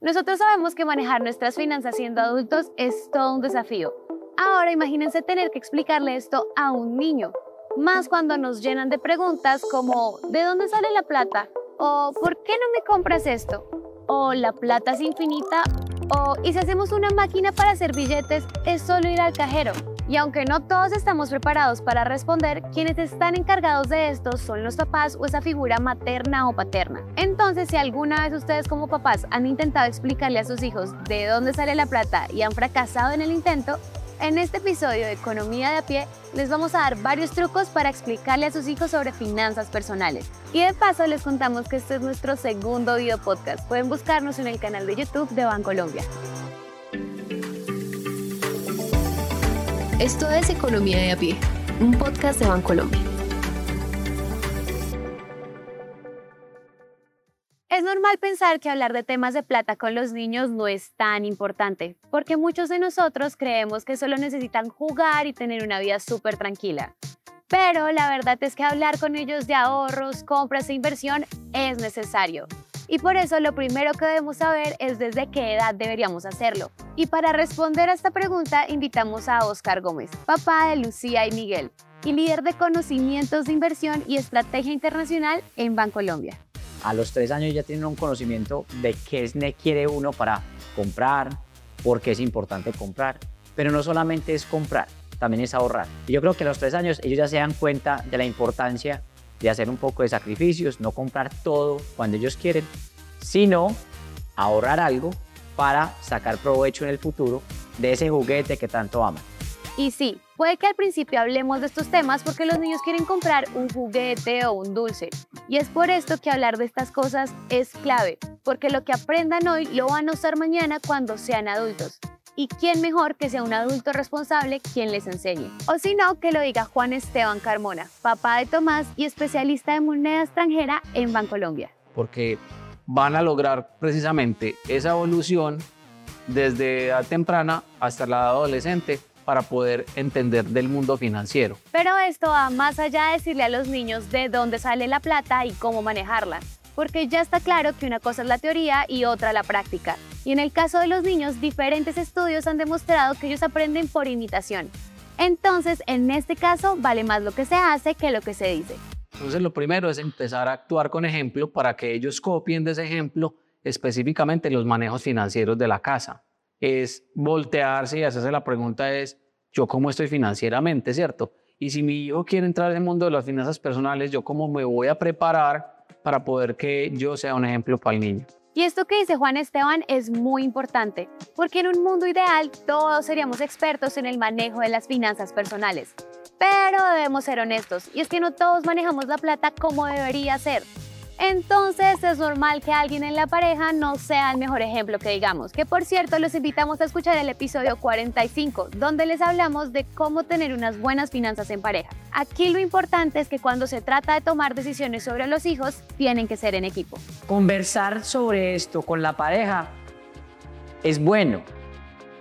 Nosotros sabemos que manejar nuestras finanzas siendo adultos es todo un desafío. Ahora imagínense tener que explicarle esto a un niño, más cuando nos llenan de preguntas como ¿de dónde sale la plata? o ¿por qué no me compras esto? o la plata es infinita o ¿y si hacemos una máquina para hacer billetes es solo ir al cajero? Y aunque no todos estamos preparados para responder, quienes están encargados de esto son los papás o esa figura materna o paterna. Entonces, si alguna vez ustedes como papás han intentado explicarle a sus hijos de dónde sale la plata y han fracasado en el intento, en este episodio de Economía de a pie les vamos a dar varios trucos para explicarle a sus hijos sobre finanzas personales. Y de paso les contamos que este es nuestro segundo video podcast. Pueden buscarnos en el canal de YouTube de Bancolombia. Esto es Economía de a pie, un podcast de Bancolombia. Es normal pensar que hablar de temas de plata con los niños no es tan importante, porque muchos de nosotros creemos que solo necesitan jugar y tener una vida súper tranquila. Pero la verdad es que hablar con ellos de ahorros, compras e inversión es necesario. Y por eso lo primero que debemos saber es desde qué edad deberíamos hacerlo. Y para responder a esta pregunta invitamos a Oscar Gómez, papá de Lucía y Miguel, y líder de conocimientos de inversión y estrategia internacional en Bancolombia a los tres años ya tienen un conocimiento de qué quiere uno para comprar, por qué es importante comprar. Pero no solamente es comprar, también es ahorrar. Y yo creo que a los tres años ellos ya se dan cuenta de la importancia de hacer un poco de sacrificios, no comprar todo cuando ellos quieren, sino ahorrar algo para sacar provecho en el futuro de ese juguete que tanto aman. Y sí, puede que al principio hablemos de estos temas porque los niños quieren comprar un juguete o un dulce. Y es por esto que hablar de estas cosas es clave, porque lo que aprendan hoy lo van a usar mañana cuando sean adultos. ¿Y quién mejor que sea un adulto responsable quien les enseñe? O si no, que lo diga Juan Esteban Carmona, papá de Tomás y especialista de moneda extranjera en Bancolombia. Porque van a lograr precisamente esa evolución desde edad temprana hasta la edad adolescente para poder entender del mundo financiero. Pero esto va más allá de decirle a los niños de dónde sale la plata y cómo manejarla, porque ya está claro que una cosa es la teoría y otra la práctica. Y en el caso de los niños, diferentes estudios han demostrado que ellos aprenden por imitación. Entonces, en este caso, vale más lo que se hace que lo que se dice. Entonces, lo primero es empezar a actuar con ejemplo para que ellos copien de ese ejemplo específicamente los manejos financieros de la casa es voltearse y hacerse la pregunta es, ¿yo cómo estoy financieramente, cierto? Y si mi hijo quiere entrar en el mundo de las finanzas personales, ¿yo cómo me voy a preparar para poder que yo sea un ejemplo para el niño? Y esto que dice Juan Esteban es muy importante, porque en un mundo ideal todos seríamos expertos en el manejo de las finanzas personales. Pero debemos ser honestos, y es que no todos manejamos la plata como debería ser entonces es normal que alguien en la pareja no sea el mejor ejemplo que digamos. Que por cierto, los invitamos a escuchar el episodio 45, donde les hablamos de cómo tener unas buenas finanzas en pareja. Aquí lo importante es que cuando se trata de tomar decisiones sobre los hijos, tienen que ser en equipo. Conversar sobre esto con la pareja es bueno.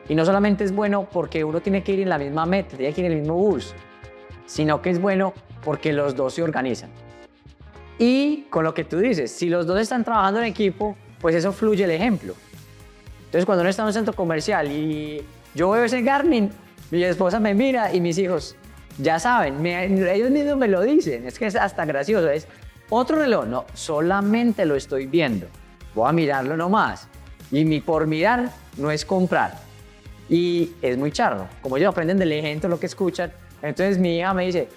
Y no solamente es bueno porque uno tiene que ir en la misma meta, tiene que ir en el mismo bus, sino que es bueno porque los dos se organizan. Y con lo que tú dices, si los dos están trabajando en equipo, pues eso fluye el ejemplo. Entonces, cuando uno está en un centro comercial y yo veo ese Garmin, mi esposa me mira y mis hijos ya saben, ellos mismos me lo dicen, es que es hasta gracioso, es otro reloj, no, solamente lo estoy viendo, voy a mirarlo nomás. Y mi por mirar no es comprar. Y es muy charro, como ellos aprenden del ejemplo lo que escuchan, entonces mi hija me dice,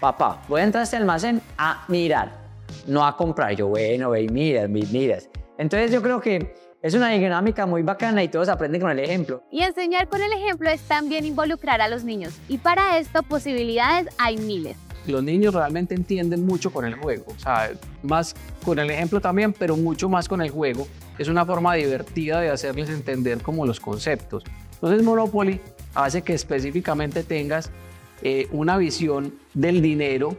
papá, voy a entrar a este almacén a mirar no a comprar. Yo, bueno, ve y miras, miras. Entonces yo creo que es una dinámica muy bacana y todos aprenden con el ejemplo. Y enseñar con el ejemplo es también involucrar a los niños. Y para esto posibilidades hay miles. Los niños realmente entienden mucho con el juego, o sea, más con el ejemplo también, pero mucho más con el juego. Es una forma divertida de hacerles entender como los conceptos. Entonces Monopoly hace que específicamente tengas eh, una visión del dinero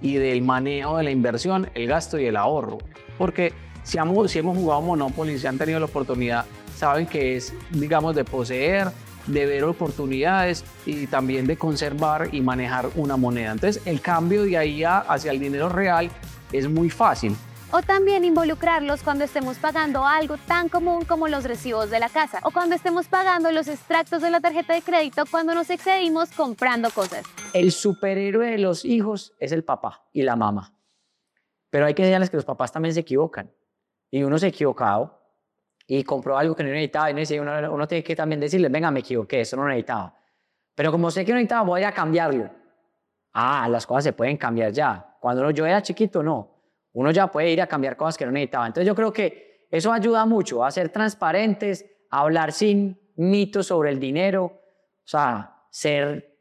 y del manejo de la inversión, el gasto y el ahorro. Porque si hemos, si hemos jugado Monopoly, si han tenido la oportunidad, saben que es, digamos, de poseer, de ver oportunidades y también de conservar y manejar una moneda. Entonces, el cambio de ahí hacia el dinero real es muy fácil. O también involucrarlos cuando estemos pagando algo tan común como los recibos de la casa o cuando estemos pagando los extractos de la tarjeta de crédito cuando nos excedimos comprando cosas. El superhéroe de los hijos es el papá y la mamá. Pero hay que enseñarles que los papás también se equivocan. Y uno se ha equivocado y compró algo que no necesitaba y uno, uno tiene que también decirle, venga, me equivoqué, eso no necesitaba. Pero como sé que no necesitaba, voy a cambiarlo. Ah, las cosas se pueden cambiar ya. Cuando yo era chiquito, no uno ya puede ir a cambiar cosas que no necesitaba. Entonces yo creo que eso ayuda mucho a ser transparentes, a hablar sin mitos sobre el dinero, o sea, ser,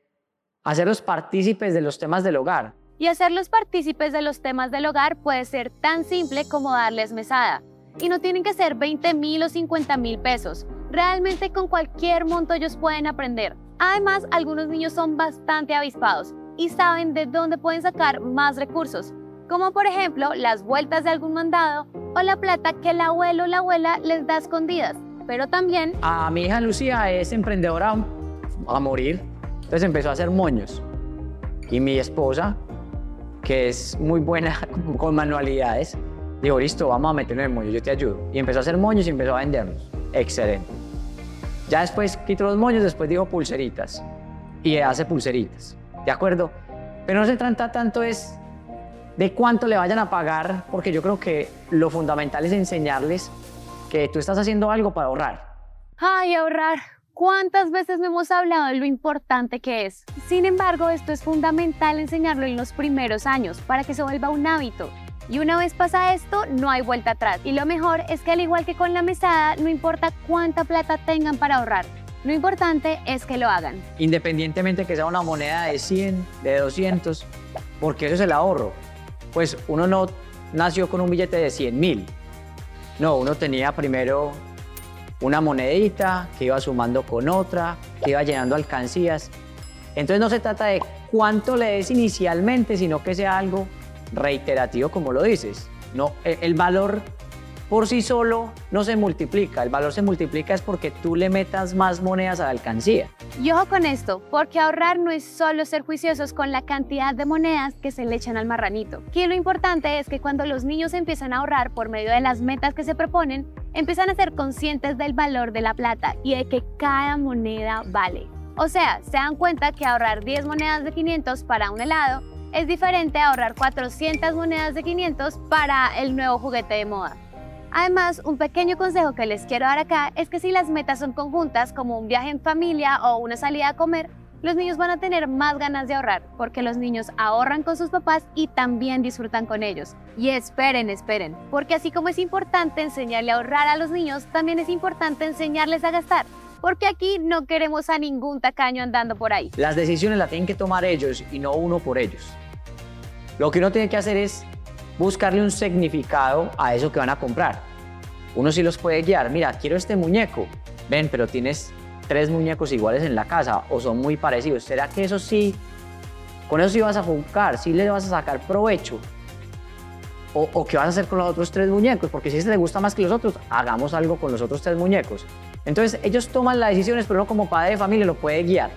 hacerlos partícipes de los temas del hogar. Y hacerlos partícipes de los temas del hogar puede ser tan simple como darles mesada. Y no tienen que ser 20 mil o 50 mil pesos. Realmente con cualquier monto ellos pueden aprender. Además, algunos niños son bastante avispados y saben de dónde pueden sacar más recursos como por ejemplo las vueltas de algún mandado o la plata que el abuelo o la abuela les da escondidas. Pero también... A mi hija Lucía es emprendedora a morir, entonces empezó a hacer moños. Y mi esposa, que es muy buena con manualidades, dijo, listo, vamos a meternos en moños, yo te ayudo. Y empezó a hacer moños y empezó a venderlos. Excelente. Ya después quitó los moños, después dijo pulseritas. Y hace pulseritas. ¿De acuerdo? Pero no se trata tanto es de cuánto le vayan a pagar, porque yo creo que lo fundamental es enseñarles que tú estás haciendo algo para ahorrar. Ay, ahorrar. ¿Cuántas veces me hemos hablado de lo importante que es? Sin embargo, esto es fundamental enseñarlo en los primeros años para que se vuelva un hábito. Y una vez pasa esto, no hay vuelta atrás. Y lo mejor es que al igual que con la mesada, no importa cuánta plata tengan para ahorrar. Lo importante es que lo hagan. Independientemente que sea una moneda de 100, de 200, porque eso es el ahorro pues uno no nació con un billete de 100 mil. No, uno tenía primero una monedita que iba sumando con otra, que iba llenando alcancías. Entonces no se trata de cuánto le des inicialmente, sino que sea algo reiterativo como lo dices. No, e, el valor por sí solo no se multiplica. El valor se multiplica es porque tú le metas más monedas a la alcancía. Y ojo con esto, porque ahorrar no es solo ser juiciosos con la cantidad de monedas que se le echan al marranito. Que lo importante es que cuando los niños empiezan a ahorrar por medio de las metas que se proponen, empiezan a ser conscientes del valor de la plata y de que cada moneda vale. O sea, se dan cuenta que ahorrar 10 monedas de 500 para un helado es diferente a ahorrar 400 monedas de 500 para el nuevo juguete de moda. Además, un pequeño consejo que les quiero dar acá es que si las metas son conjuntas, como un viaje en familia o una salida a comer, los niños van a tener más ganas de ahorrar, porque los niños ahorran con sus papás y también disfrutan con ellos. Y esperen, esperen, porque así como es importante enseñarle a ahorrar a los niños, también es importante enseñarles a gastar. Porque aquí no queremos a ningún tacaño andando por ahí. Las decisiones las tienen que tomar ellos y no uno por ellos. Lo que uno tiene que hacer es buscarle un significado a eso que van a comprar. Uno sí los puede guiar, mira, quiero este muñeco, ven, pero tienes tres muñecos iguales en la casa o son muy parecidos. ¿Será que eso sí, con eso sí vas a jugar, sí le vas a sacar provecho? O, o, qué vas a hacer con los otros tres muñecos, porque si este te gusta más que los otros, hagamos algo con los otros tres muñecos. Entonces ellos toman las decisiones, pero uno como padre de familia lo puede guiar.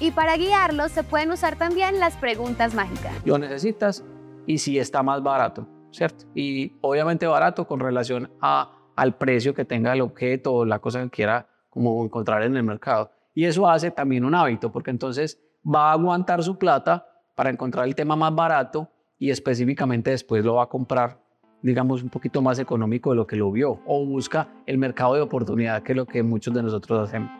Y para guiarlos se pueden usar también las preguntas mágicas. ¿Lo necesitas? Y si está más barato, ¿cierto? Y obviamente barato con relación a, al precio que tenga el objeto o la cosa que quiera como encontrar en el mercado. Y eso hace también un hábito, porque entonces va a aguantar su plata para encontrar el tema más barato y específicamente después lo va a comprar, digamos, un poquito más económico de lo que lo vio o busca el mercado de oportunidad, que es lo que muchos de nosotros hacemos.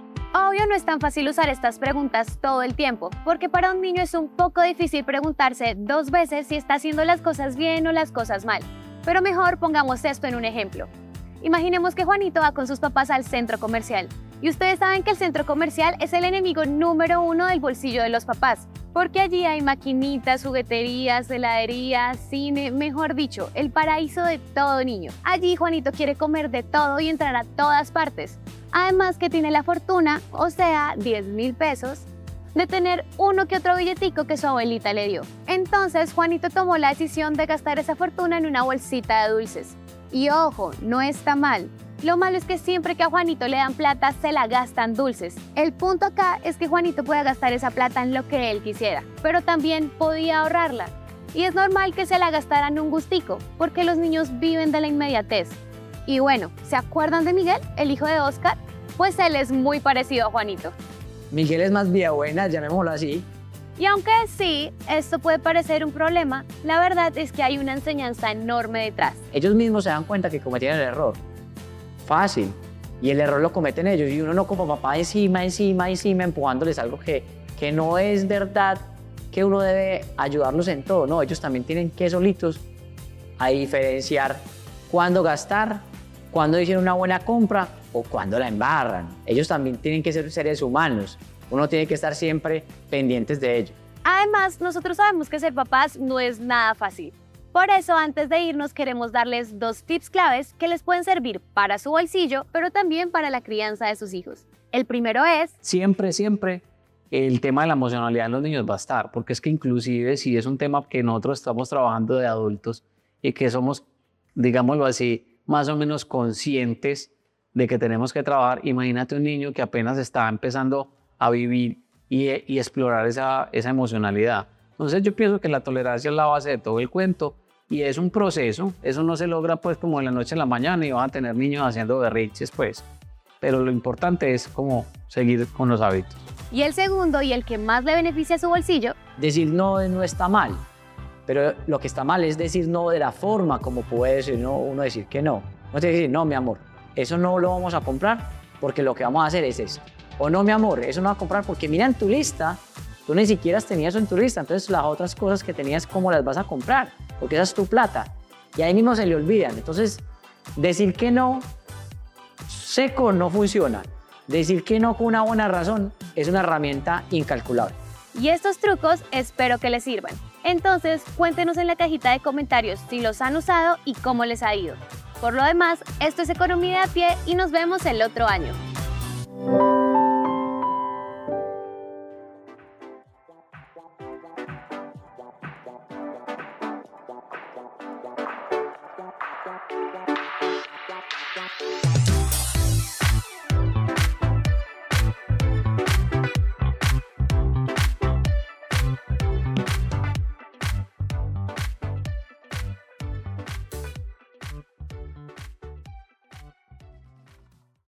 Obvio no es tan fácil usar estas preguntas todo el tiempo, porque para un niño es un poco difícil preguntarse dos veces si está haciendo las cosas bien o las cosas mal. Pero mejor pongamos esto en un ejemplo. Imaginemos que Juanito va con sus papás al centro comercial. Y ustedes saben que el centro comercial es el enemigo número uno del bolsillo de los papás, porque allí hay maquinitas, jugueterías, heladerías, cine, mejor dicho, el paraíso de todo niño. Allí Juanito quiere comer de todo y entrar a todas partes. Además que tiene la fortuna, o sea, 10 mil pesos, de tener uno que otro billetico que su abuelita le dio. Entonces Juanito tomó la decisión de gastar esa fortuna en una bolsita de dulces. Y ojo, no está mal. Lo malo es que siempre que a Juanito le dan plata se la gastan dulces. El punto acá es que Juanito puede gastar esa plata en lo que él quisiera, pero también podía ahorrarla. y es normal que se la gastaran un gustico, porque los niños viven de la inmediatez. Y bueno, ¿se acuerdan de Miguel, el hijo de Oscar? Pues él es muy parecido a Juanito. Miguel es más vía buena, llamémoslo así. Y aunque sí, esto puede parecer un problema, la verdad es que hay una enseñanza enorme detrás. Ellos mismos se dan cuenta que cometieron el error. Fácil. Y el error lo cometen ellos. Y uno no como papá encima, encima, encima, empujándoles algo que, que no es verdad que uno debe ayudarlos en todo. No, ellos también tienen que solitos a diferenciar cuándo gastar, cuándo hicieron una buena compra o cuándo la embarran. Ellos también tienen que ser seres humanos uno tiene que estar siempre pendientes de ello. Además, nosotros sabemos que ser papás no es nada fácil. Por eso, antes de irnos, queremos darles dos tips claves que les pueden servir para su bolsillo, pero también para la crianza de sus hijos. El primero es... Siempre, siempre el tema de la emocionalidad en los niños va a estar, porque es que inclusive si es un tema que nosotros estamos trabajando de adultos y que somos, digámoslo así, más o menos conscientes de que tenemos que trabajar, imagínate un niño que apenas está empezando a vivir y, explorar esa, esa emocionalidad. Entonces yo pienso que la tolerancia es la base de todo el cuento y es un proceso, eso no se logra pues como de la noche a la mañana y van a tener niños haciendo berriches pues, pero lo importante es como seguir con los hábitos. Y el segundo y el que más le beneficia a su bolsillo. Decir no no está mal, pero lo que está mal es decir no de la forma como puede decir no, uno decir que no. No tiene que decir no mi amor, eso no lo vamos a comprar porque lo que vamos a hacer es esto. O no, mi amor, eso no va a comprar porque mira en tu lista, tú ni siquiera tenías eso en tu lista, entonces las otras cosas que tenías, ¿cómo las vas a comprar? Porque esa es tu plata. Y ahí mismo se le olvidan. Entonces, decir que no seco no funciona. Decir que no con una buena razón es una herramienta incalculable. Y estos trucos espero que les sirvan. Entonces, cuéntenos en la cajita de comentarios si los han usado y cómo les ha ido. Por lo demás, esto es Economía de a pie y nos vemos el otro año.